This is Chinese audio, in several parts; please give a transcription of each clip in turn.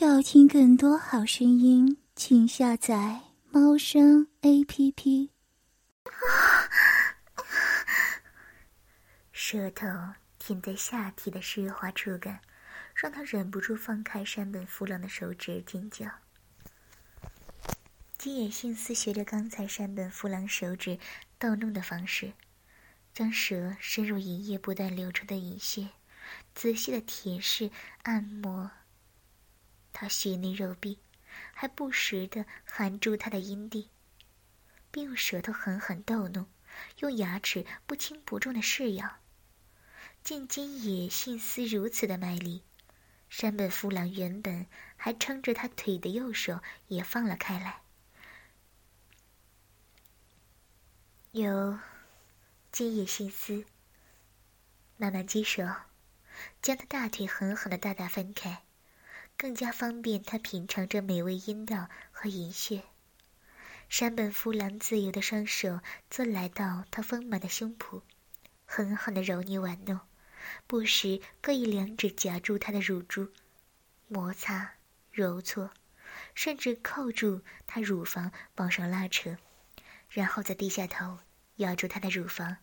要听更多好声音，请下载猫声 A P P。舌头舔在下体的湿滑触感，让他忍不住放开山本夫郎的手指，尖叫。金野信司学着刚才山本夫郎手指逗弄的方式，将舌伸入银液不断流出的银穴，仔细的舔舐按摩。他血内肉壁，还不时的含住他的阴蒂，并用舌头狠狠逗弄，用牙齿不轻不重的噬咬。见金野信司如此的卖力，山本夫郎原本还撑着他腿的右手也放了开来。有今夜心思，慢慢接手，将他大腿狠狠的大大分开，更加方便他品尝着美味阴道和银穴。山本夫郎自由的双手则来到他丰满的胸脯，狠狠的揉捏玩弄，不时各以两指夹住他的乳珠，摩擦、揉搓，甚至扣住他乳房往上拉扯。然后再低下头，咬住她的乳房，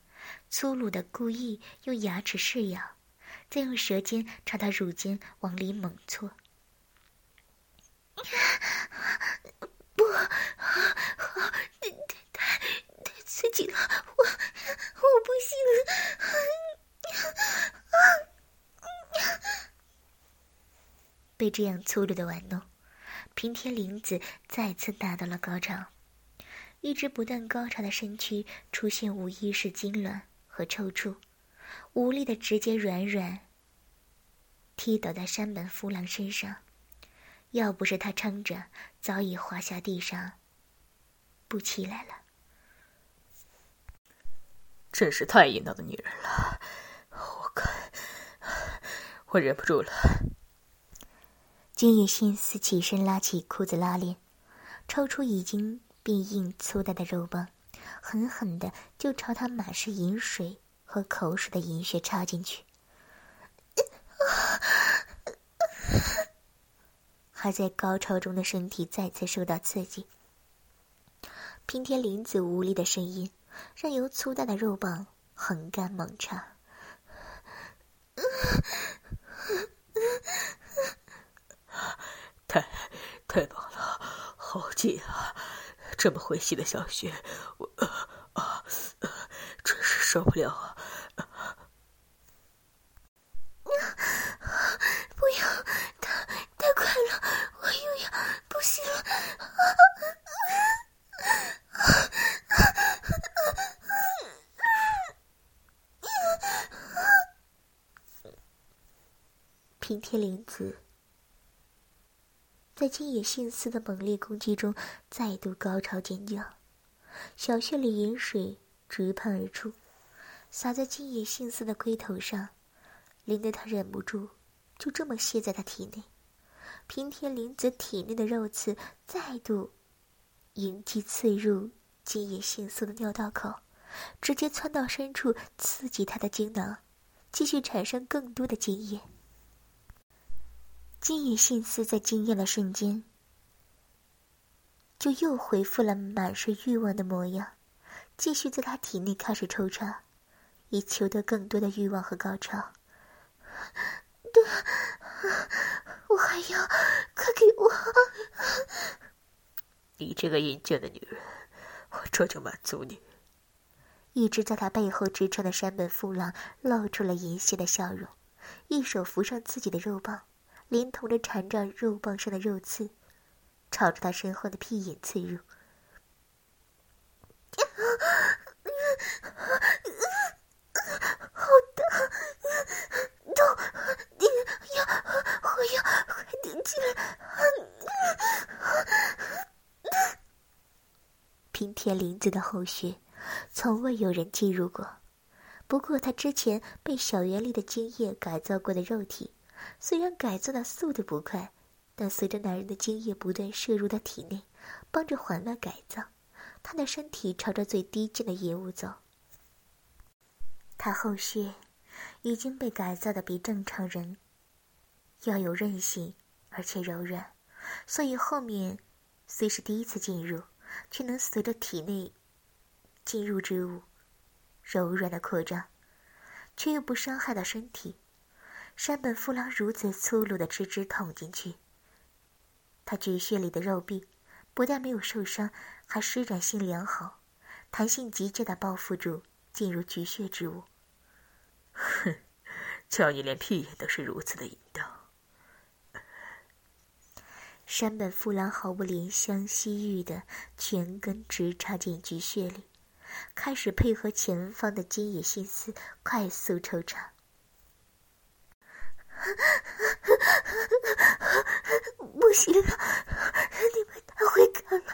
粗鲁的故意用牙齿噬咬，再用舌尖朝她乳尖往里猛搓。不，太太太刺激了，我我不行了。被这样粗鲁的玩弄，平田玲子再次达到了高潮。一直不断高潮的身躯出现无意识痉挛和抽搐，无力的直接软软踢倒在山本夫郎身上，要不是他撑着，早已滑下地上，不起来了。真是太淫荡的女人了，我看我忍不住了。金野心思起身拉起裤子拉链，抽出已经。变硬粗大的肉棒，狠狠的就朝他满是饮水和口水的银穴插进去。还在高潮中的身体再次受到刺激，平田林子无力的声音，任由粗大的肉棒横干猛插。太，太棒了，好紧啊！这么会吸的小雪，我啊，真是受不了啊！不要，太太快了，我又要不行了！平田玲在金野信司的猛烈攻击中，再度高潮尖叫，小穴里饮水直喷而出，洒在金野信司的龟头上，淋得他忍不住就这么泄在他体内。平田林子体内的肉刺再度迎击刺入金野信司的尿道口，直接窜到深处，刺激他的精囊，继续产生更多的精液。金野信司在惊艳的瞬间，就又恢复了满是欲望的模样，继续在他体内开始抽插，以求得更多的欲望和高潮。对，我还要，快给我！你这个淫贱的女人，我这就满足你。一直在他背后支撑的山本富郎露出了淫邪的笑容，一手扶上自己的肉棒。连同着缠着肉棒上的肉刺，朝着他身后的屁眼刺入。好大，痛！你要，我要，快点进来！平田林子的后穴，从未有人进入过。不过，他之前被小园里的精液改造过的肉体。虽然改造的速度不快，但随着男人的精液不断摄入到体内，帮着缓慢改造，他的身体朝着最低贱的野物走。他后续已经被改造的比正常人要有韧性，而且柔软，所以后面虽是第一次进入，却能随着体内进入之物柔软的扩张，却又不伤害到身体。山本夫郎如此粗鲁的直直捅进去，他菊穴里的肉壁不但没有受伤，还施展性良好，弹性极佳的包覆住进入菊穴之物。哼，瞧你连屁眼都是如此的淫荡。山本夫郎毫不怜香惜玉的全根直插进菊穴里，开始配合前方的金野心思快速抽插。不行了，你们太会干了，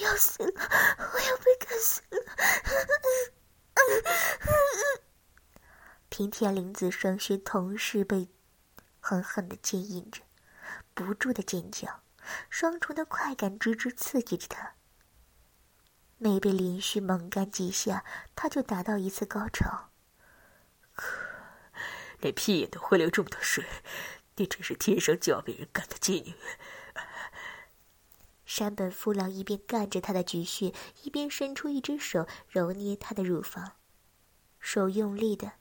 要死了，我要被干死了！平田玲子双膝同时被狠狠的坚硬着，不住的尖叫，双重的快感直直刺激着她。每被连续猛干几下，她就达到一次高潮。连屁眼都会流这么多水，你真是天生就要被人干的妓女。山本夫郎一边干着他的菊穴，一边伸出一只手揉捏他的乳房，手用力的，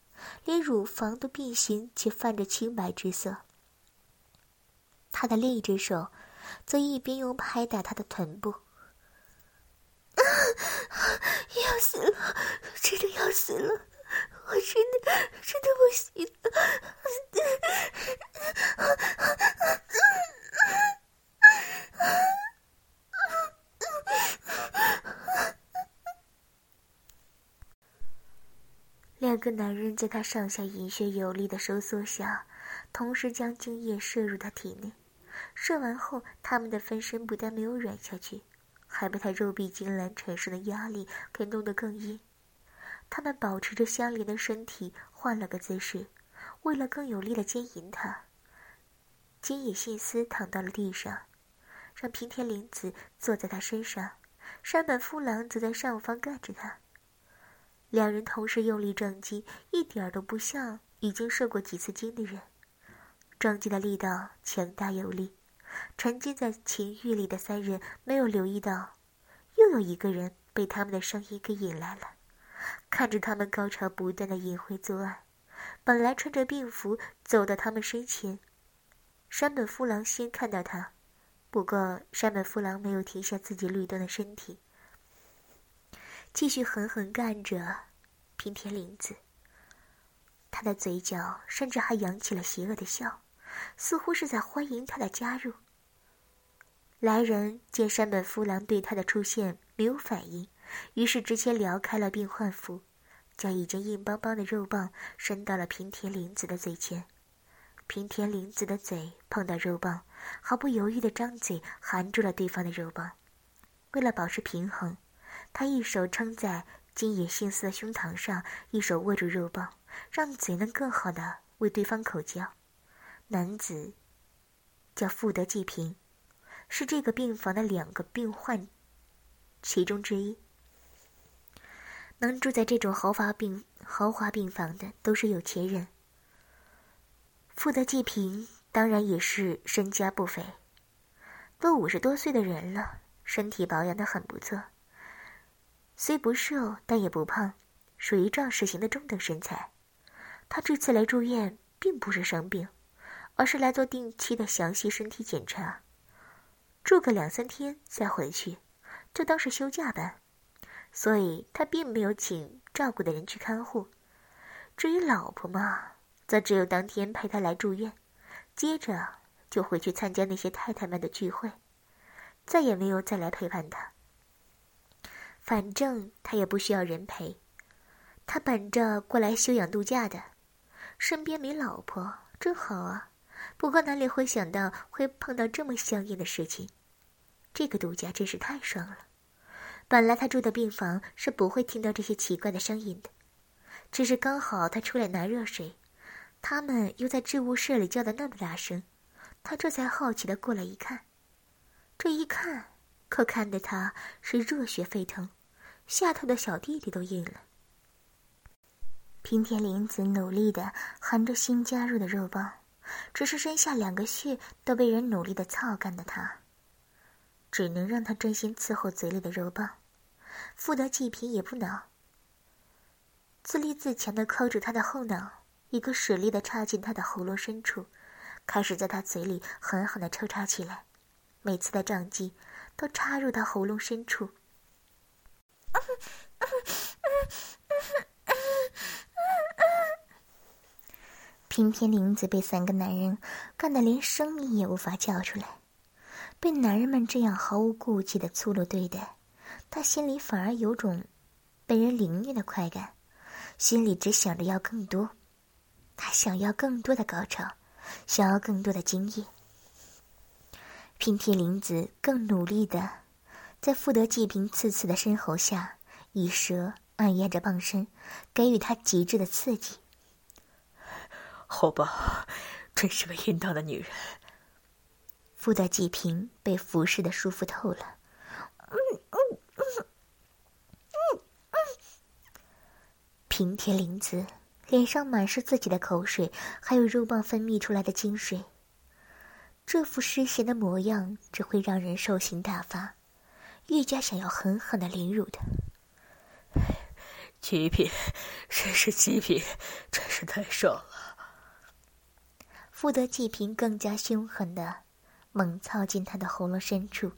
连乳房都变形且泛着青白之色。他的另一只手，则一边用拍打他的臀部。要死了，真的要死了！我真的真的不行了。两个男人在他上下阴穴有力的收缩下，同时将精液射入他体内。射完后，他们的分身不但没有软下去，还被他肉壁痉挛产生的压力给弄得更硬。他们保持着相连的身体，换了个姿势，为了更有力的牵引他。金野信司躺到了地上，让平田玲子坐在他身上，山本夫郎则在上方干着他。两人同时用力撞击，一点都不像已经受过几次惊的人。撞击的力道强大有力，沉浸在情欲里的三人没有留意到，又有一个人被他们的声音给引来了。看着他们高潮不断的淫秽作案，本来穿着病服走到他们身前，山本夫郎先看到他，不过山本夫郎没有停下自己律动的身体，继续狠狠干着平田玲子。他的嘴角甚至还扬起了邪恶的笑，似乎是在欢迎他的加入。来人见山本夫郎对他的出现没有反应。于是直接撩开了病患服，将已经硬邦邦的肉棒伸到了平田玲子的嘴前。平田玲子的嘴碰到肉棒，毫不犹豫地张嘴含住了对方的肉棒。为了保持平衡，他一手撑在金野幸司的胸膛上，一手握住肉棒，让嘴能更好地为对方口交。男子叫富德纪平，是这个病房的两个病患其中之一。能住在这种豪华病豪华病房的都是有钱人。富德济平当然也是身家不菲，都五十多岁的人了，身体保养的很不错。虽不瘦，但也不胖，属于壮实型的中等身材。他这次来住院，并不是生病，而是来做定期的详细身体检查，住个两三天再回去，就当是休假吧。所以他并没有请照顾的人去看护，至于老婆嘛，则只有当天陪他来住院，接着就回去参加那些太太们的聚会，再也没有再来陪伴他。反正他也不需要人陪，他本着过来休养度假的，身边没老婆真好啊。不过哪里会想到会碰到这么香艳的事情，这个度假真是太爽了。本来他住的病房是不会听到这些奇怪的声音的，只是刚好他出来拿热水，他们又在置物室里叫的那么大声，他这才好奇的过来一看。这一看，可看得他是热血沸腾，下头的小弟弟都硬了。平田林子努力的含着新加入的肉棒，只是身下两个穴都被人努力的操干的他，只能让他专心伺候嘴里的肉棒。富德济贫也不恼，自立自强的扣住他的后脑，一个使力的插进他的喉咙深处，开始在他嘴里狠狠的抽插起来。每次的撞击，都插入他喉咙深处。平田玲子被三个男人干得连声音也无法叫出来，被男人们这样毫无顾忌的粗鲁对待，她心里反而有种被人凌虐的快感，心里只想着要更多，她想要更多的高潮，想要更多的经验。平田玲子更努力的在富德济平刺刺的身后下，以舌按压着棒身，给予他极致的刺激。好吧，真是个淫荡的女人。富德济平被服侍的舒服透了。嗯嗯嗯嗯嗯。平田玲子脸上满是自己的口水，还有肉棒分泌出来的精水。这副失贤的模样，只会让人兽性大发，愈加想要狠狠的凌辱他。极品，真是极品，真是太爽了。富德济平更加凶狠的猛操进他的喉咙深处，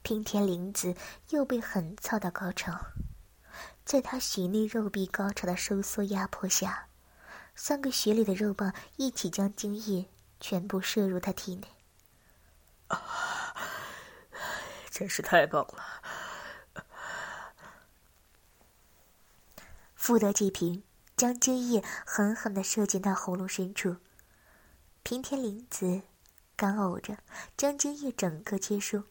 平田玲子又被狠操到高潮，在他许内肉壁高潮的收缩压迫下，三个穴里的肉棒一起将精液全部射入他体内。啊，真是太棒了！富德济平。将精液狠狠的射进他喉咙深处，平田玲子干呕着，将精液整个接收，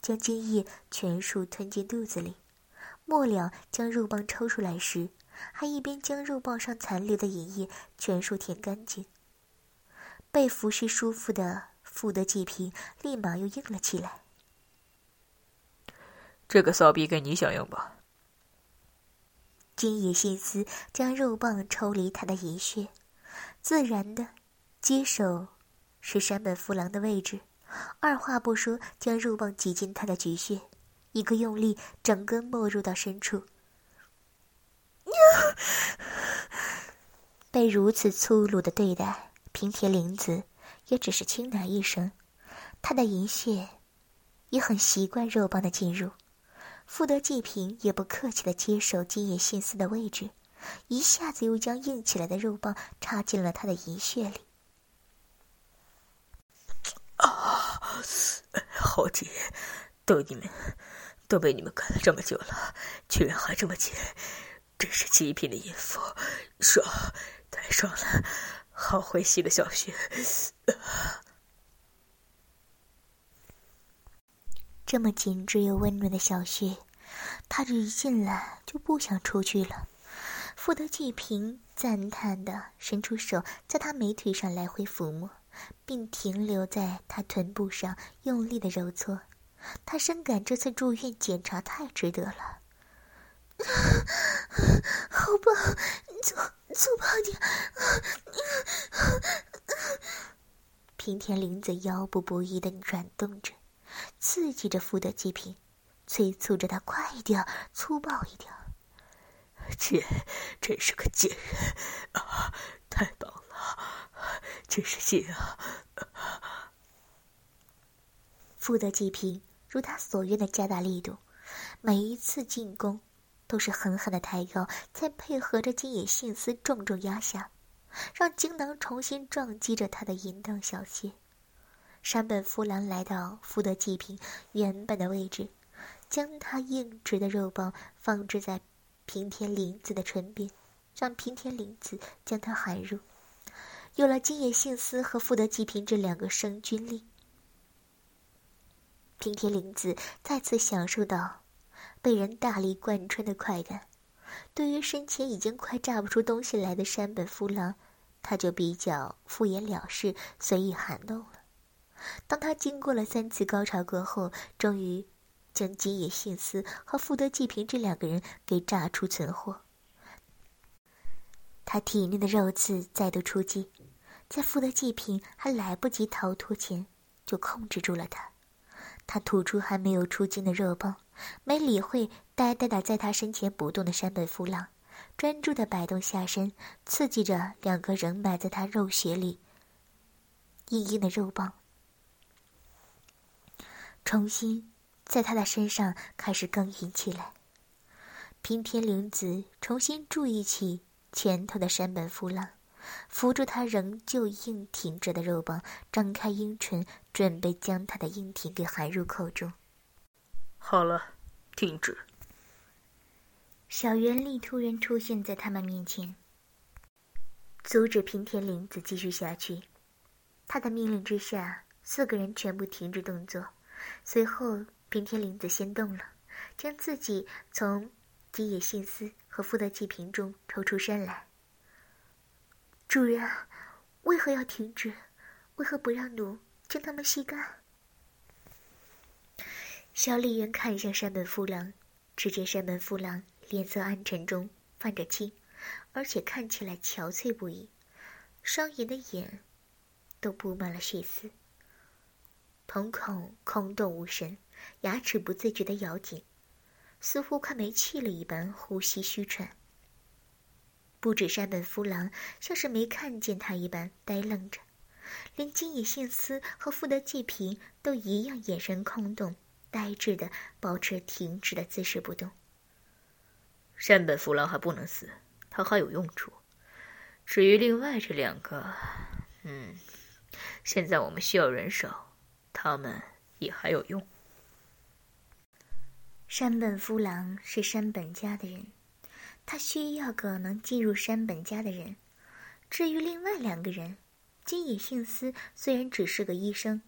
将精液全数吞进肚子里，末了将肉棒抽出来时，还一边将肉棒上残留的饮液全数舔干净。被服侍舒服的富德济平立马又硬了起来。这个骚逼该你享用吧。金野信司将肉棒抽离他的银穴，自然的接手是山本夫郎的位置，二话不说将肉棒挤进他的菊穴，一个用力，整根没入到深处。被如此粗鲁的对待，平田玲子也只是轻喃一声，他的银穴也很习惯肉棒的进入。富德济平也不客气的接手金野信司的位置，一下子又将硬起来的肉棒插进了他的银穴里。好紧！都你们，都被你们干了这么久了，居然还这么紧，真是极品的淫妇，爽，太爽了！好会吸的小穴。这么紧致又温暖的小穴，他一进来就不想出去了。富德济平赞叹的伸出手，在他美腿上来回抚摸，并停留在他臀部上用力的揉搓。他深感这次住院检查太值得了。好棒，粗粗暴点。平田玲子腰部不已的转动着。刺激着福德济平，催促着他快一点，粗暴一点。姐，真是个贱人啊！太棒了，真是贱啊！福德济平如他所愿的加大力度，每一次进攻都是狠狠的抬高，再配合着金野信司重重压下，让精囊重新撞击着他的淫荡小穴。山本夫郎来到福德济平原本的位置，将他硬直的肉棒放置在平田林子的唇边，让平田林子将他含入。有了今野幸司和富德济平这两个生军令，平田玲子再次享受到被人大力贯穿的快感。对于身前已经快炸不出东西来的山本夫郎，他就比较敷衍了事，随意含弄了。当他经过了三次高潮过后，终于将今野幸司和富德纪平这两个人给炸出存货。他体内的肉刺再度出击，在富德祭品还来不及逃脱前，就控制住了他。他吐出还没有出精的肉棒，没理会呆呆的在他身前不动的山本夫郎，专注的摆动下身，刺激着两个仍埋在他肉穴里硬硬的肉棒，重新在他的身上开始耕耘起来。平田玲子重新注意起前头的山本夫郎，扶住他仍旧硬挺着的肉棒，张开阴唇，准备将他的硬挺给含入口中。好了，停止。小圆丽突然出现在他们面前，阻止平田绫子继续下去。他的命令之下，四个人全部停止动作。随后，平田绫子先动了，将自己从。吉野信司和富德纪平中抽出身来。主人，为何要停止？为何不让奴将他们吸干？小丽媛看向山本夫郎，只见山本夫郎脸色暗沉中泛着青，而且看起来憔悴不已，双眼的眼都布满了血丝，瞳孔空洞无神，牙齿不自觉的咬紧。似乎快没气了一般，呼吸虚喘。不止山本夫郎像是没看见他一般呆愣着，连金野信司和富德纪平都一样，眼神空洞、呆滞的保持停止的姿势不动。山本夫郎还不能死，他还有用处。至于另外这两个，嗯，现在我们需要人手，他们也还有用。山本夫郎是山本家的人，他需要个能进入山本家的人。至于另外两个人，金野幸司虽然只是个医生，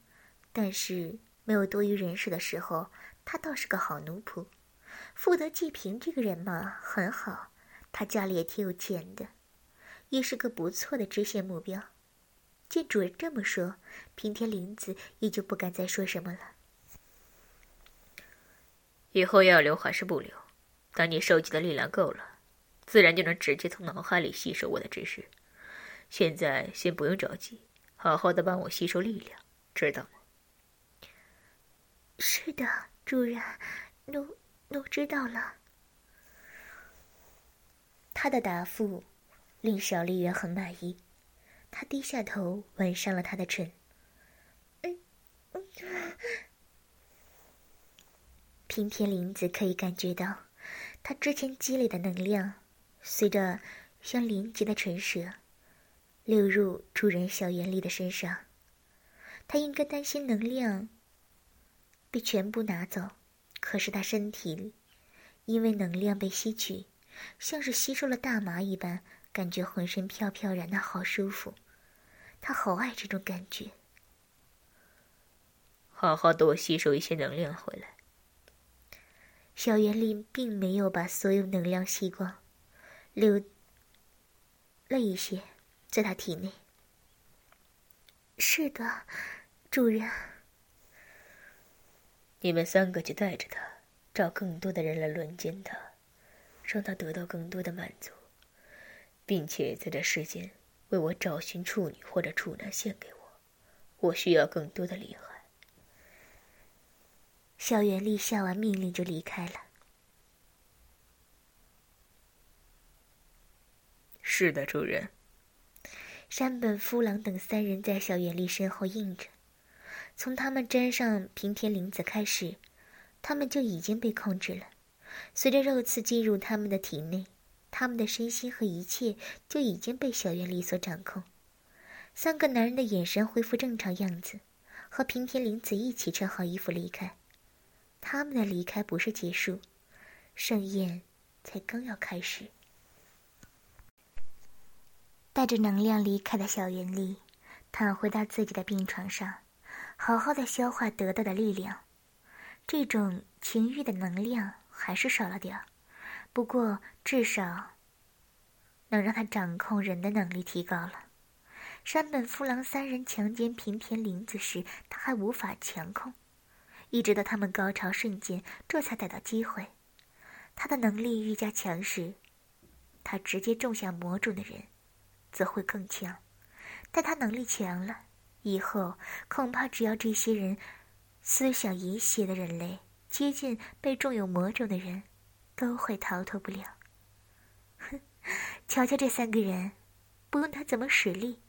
但是没有多余人手的时候，他倒是个好奴仆。富德纪平这个人嘛，很好，他家里也挺有钱的，也是个不错的支线目标。见主人这么说，平田绫子也就不敢再说什么了。以后要留还是不留？等你收集的力量够了，自然就能直接从脑海里吸收我的知识。现在先不用着急，好好的帮我吸收力量，知道吗？是的，主人，奴奴知道了。他的答复令小丽媛很满意，她低下头吻上了他的唇。嗯嗯。平田林子可以感觉到，他之前积累的能量，随着像连接的唇舌流入主人小圆丽的身上。他应该担心能量被全部拿走，可是他身体里因为能量被吸取，像是吸收了大麻一般，感觉浑身飘飘然的好舒服。他好爱这种感觉。好好多吸收一些能量回来。小圆丽并没有把所有能量吸光，留了一些在他体内。是的，主人。你们三个就带着他，找更多的人来轮奸他，让他得到更多的满足，并且在这世间为我找寻处女或者处男献给我。我需要更多的厉害。小袁立下完命令就离开了。是的，主人。山本夫郎等三人在小圆丽身后应着。从他们沾上平田绫子开始，他们就已经被控制了。随着肉刺进入他们的体内，他们的身心和一切就已经被小圆丽所掌控。三个男人的眼神恢复正常样子，和平田绫子一起穿好衣服离开。他们的离开不是结束，盛宴才刚要开始。带着能量离开的小圆丽，躺回到自己的病床上，好好的消化得到的力量。这种情欲的能量还是少了点儿，不过至少能让他掌控人的能力提高了。山本夫郎三人强奸平田绫子时，他还无法强控。一直到他们高潮瞬间，这才逮到机会。他的能力愈加强势，他直接种下魔种的人则会更强。但他能力强了，以后恐怕只要这些人思想淫邪的人类接近被种有魔种的人，都会逃脱不了。哼，瞧瞧这三个人，不用他怎么使力，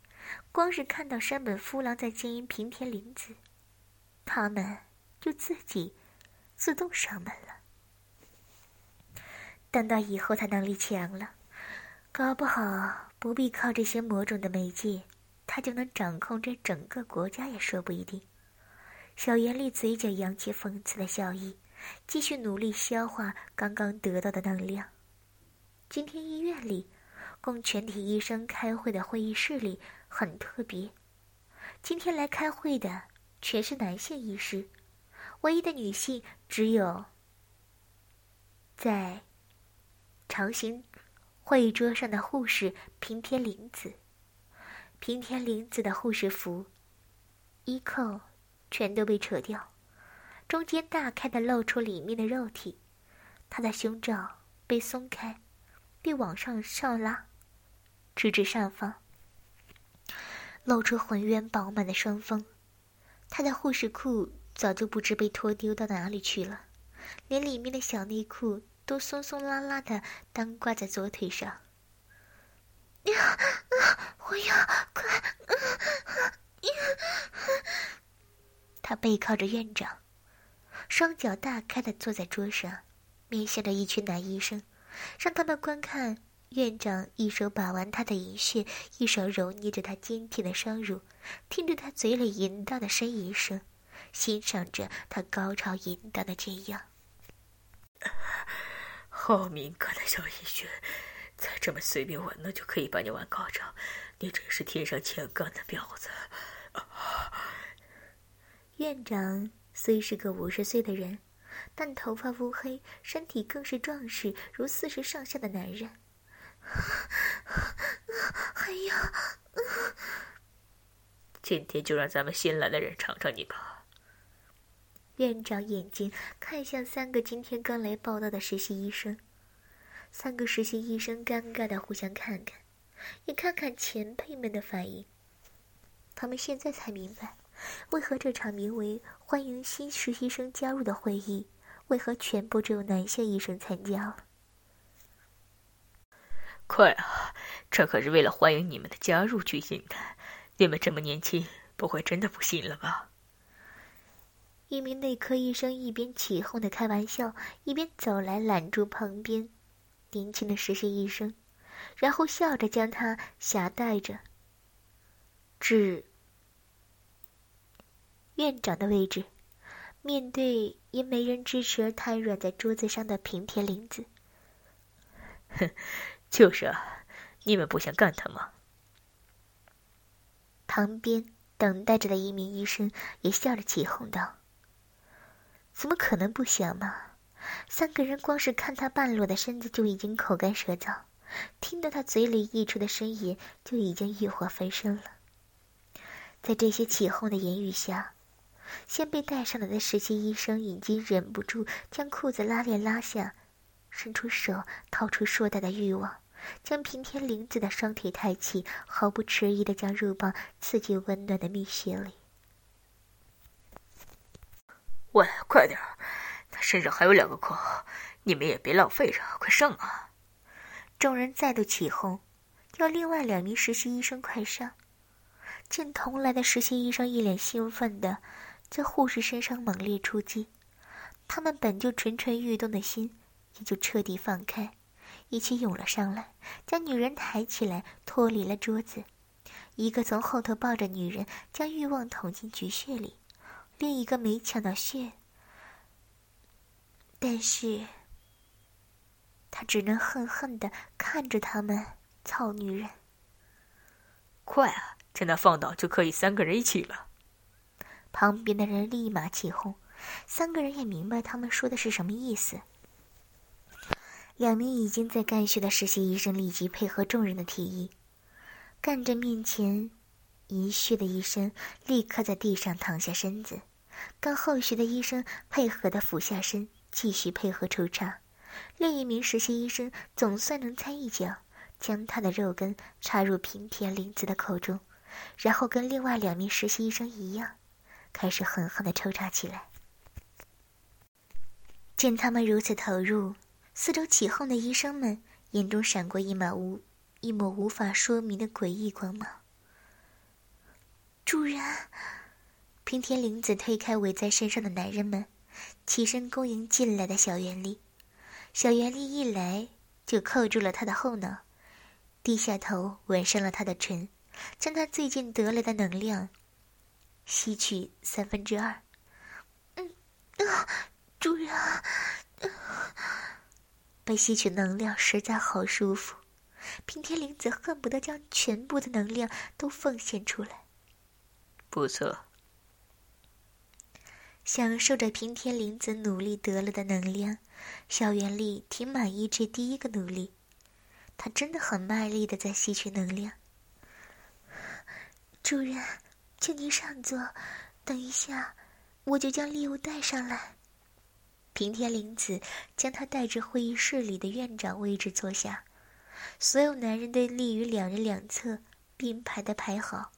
光是看到山本夫郎在经营平田林子，他们就自己自动上门了。等到以后他能力强了，搞不好不必靠这些魔种的媒介。他就能掌控这整个国家也说不一定。小严厉嘴角扬起讽刺的笑意，继续努力消化刚刚得到的能量。今天医院里，供全体医生开会的会议室里很特别。今天来开会的全是男性医师，唯一的女性只有在长形会议桌上的护士平田玲子。平田玲子的护士服衣扣全都被扯掉，中间大开的露出里面的肉体，她的胸罩被松开，并往上上拉，直至上方，露出浑圆饱满的双峰。她的护士裤早就不知被拖丢到哪里去了，连里面的小内裤都松松拉拉的单挂在左腿上。呀，我要快！他背靠着院长，双脚大开的坐在桌上，面向着一群男医生，让他们观看院长一手把玩他的银穴，一手揉捏着他坚挺的双乳，听着他嘴里淫荡的呻吟声，欣赏着他高潮淫荡的这样。好敏感的小医学！再这么随便玩弄就可以把你玩高潮，你真是天上欠干的婊子！院长虽是个五十岁的人，但头发乌黑，身体更是壮实，如四十上下的男人。还有，今天就让咱们新来的人尝尝你吧。院长眼睛看向三个今天刚来报道的实习医生。三个实习医生尴尬的互相看看，也看看前辈们的反应。他们现在才明白，为何这场名为“欢迎新实习生加入”的会议，为何全部只有男性医生参加了。快啊！这可是为了欢迎你们的加入举行的。你们这么年轻，不会真的不信了吧？一名内科医生一边起哄的开玩笑，一边走来揽住旁边。年轻的实习医生，然后笑着将他挟带着至院长的位置，面对因没人支持而瘫软在桌子上的平田玲子。哼，就是啊，你们不想干他吗？旁边等待着的一名医生也笑着起哄道：“怎么可能不想嘛？”三个人光是看他半裸的身子就已经口干舌燥，听到他嘴里溢出的声音就已经欲火焚身了。在这些起哄的言语下，先被带上来的实习医生已经忍不住将裤子拉链拉下，伸出手掏出硕大的欲望，将平田玲子的双腿抬起，毫不迟疑地将肉棒刺进温暖的蜜穴里。喂，快点儿！他身上还有两个孔，你们也别浪费着，快上啊！众人再度起哄，要另外两名实习医生快上。见同来的实习医生一脸兴奋的在护士身上猛烈出击，他们本就蠢蠢欲动的心也就彻底放开，一起涌了上来，将女人抬起来，脱离了桌子。一个从后头抱着女人，将欲望捅进菊穴里；另一个没抢到穴。但是，他只能恨恨的看着他们，操女人！快啊，趁他放倒就可以三个人一起了。旁边的人立马起哄，三个人也明白他们说的是什么意思。两名已经在干学的实习医生立即配合众人的提议，干着面前一血的医生立刻在地上躺下身子，跟后续的医生配合的俯下身。继续配合抽查，另一名实习医生总算能掺一脚，将他的肉根插入平田玲子的口中，然后跟另外两名实习医生一样，开始狠狠的抽插起来。见他们如此投入，四周起哄的医生们眼中闪过一抹无一抹无法说明的诡异光芒。主人，平田玲子推开围在身上的男人们，起身恭迎进来的小袁丽。小袁丽一来就扣住了他的后脑，低下头吻上了他的唇，将他最近得来的能量吸取三分之二。嗯，啊，主人，被吸取能量实在好舒服。平田玲子恨不得将全部的能量都奉献出来。不错。享受着平田玲子努力得了的能量，小袁丽挺满意这第一个努力。她真的很卖力的在吸取能量。主人，请您上座，等一下我就将礼物带上来。平田玲子将他带至会议室里的院长位置坐下，所有男人都立于两人两侧，并排的排好。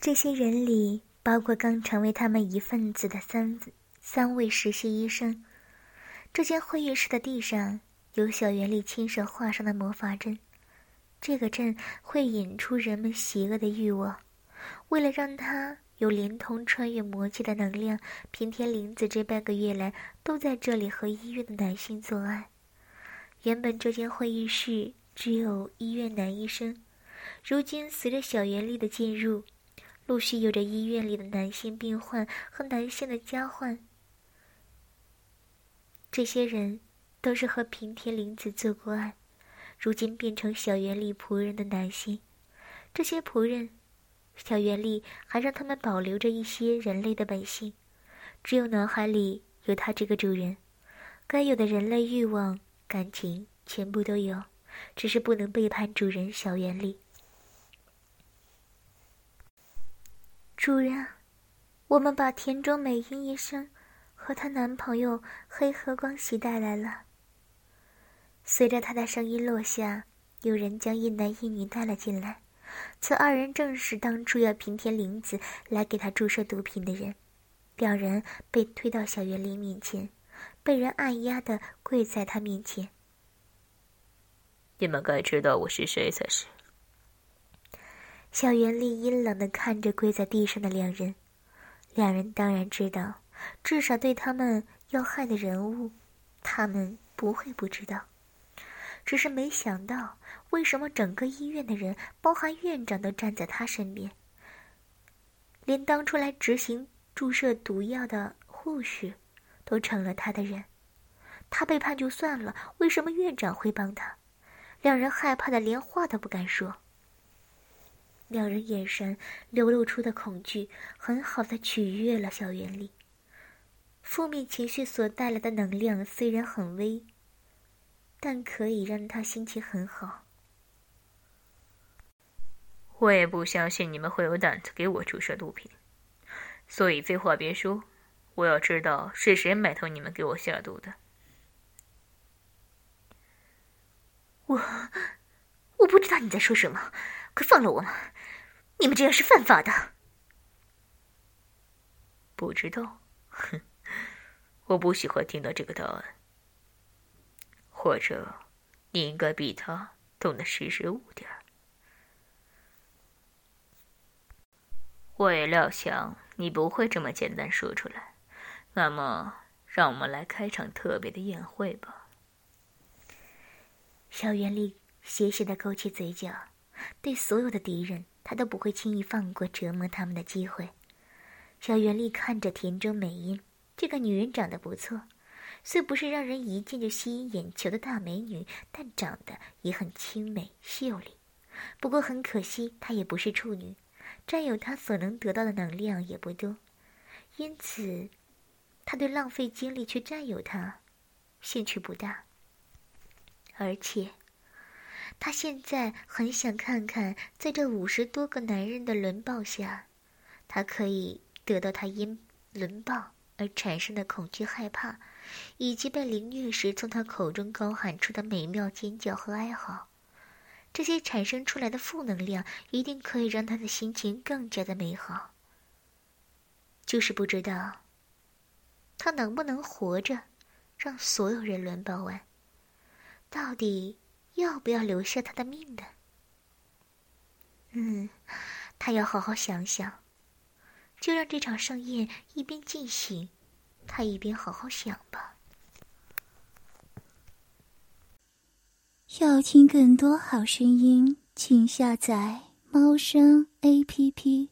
这些人里。包括刚成为他们一份子的三三位实习医生。这间会议室的地上有小袁丽亲手画上的魔法阵，这个阵会引出人们邪恶的欲望。为了让他有连同穿越魔界的能量，平田玲子这半个月来都在这里和医院的男性做爱。原本这间会议室只有医院男医生，如今随着小袁丽的进入。陆续有着医院里的男性病患和男性的交换。这些人都是和平田玲子做过爱，如今变成小园里仆人的男性。这些仆人，小园里还让他们保留着一些人类的本性，只有脑海里有他这个主人，该有的人类欲望、感情全部都有，只是不能背叛主人小园里。主人，我们把田中美音医生和她男朋友黑河光喜带来了。随着他的声音落下，有人将一男一女带了进来。此二人正是当初要平田玲子来给他注射毒品的人。两人被推到小园林面前，被人按压的跪在他面前。你们该知道我是谁才是。小袁丽阴冷的看着跪在地上的两人，两人当然知道，至少对他们要害的人物，他们不会不知道。只是没想到，为什么整个医院的人，包含院长，都站在他身边。连当初来执行注射毒药的护士，都成了他的人。他背叛就算了，为什么院长会帮他？两人害怕的连话都不敢说。两人眼神流露出的恐惧，很好的取悦了小袁丽。负面情绪所带来的能量虽然很微，但可以让他心情很好。我也不相信你们会有胆子给我注射毒品，所以废话别说，我要知道是谁买通你们给我下毒的。我，我不知道你在说什么，快放了我嘛！你们这样是犯法的。不知道，哼，我不喜欢听到这个答案。或者，你应该比他懂得识时务点儿。我也料想你不会这么简单说出来，那么，让我们来开场特别的宴会吧。小袁丽斜斜的勾起嘴角，对所有的敌人。他都不会轻易放过折磨他们的机会。小袁丽看着田中美音，这个女人长得不错，虽不是让人一见就吸引眼球的大美女，但长得也很清美秀丽。不过很可惜，她也不是处女，占有她所能得到的能量也不多，因此，他对浪费精力去占有她，兴趣不大。而且。他现在很想看看，在这五十多个男人的轮暴下，他可以得到他因轮暴而产生的恐惧、害怕，以及被凌虐时从他口中高喊出的美妙尖叫和哀嚎，这些产生出来的负能量一定可以让他的心情更加的美好。就是不知道，他能不能活着，让所有人轮报完？到底要不要留下他的命呢？嗯，他要好好想想。就让这场盛宴一边进行，他一边好好想吧。要听更多好声音，请下载猫声 A P P。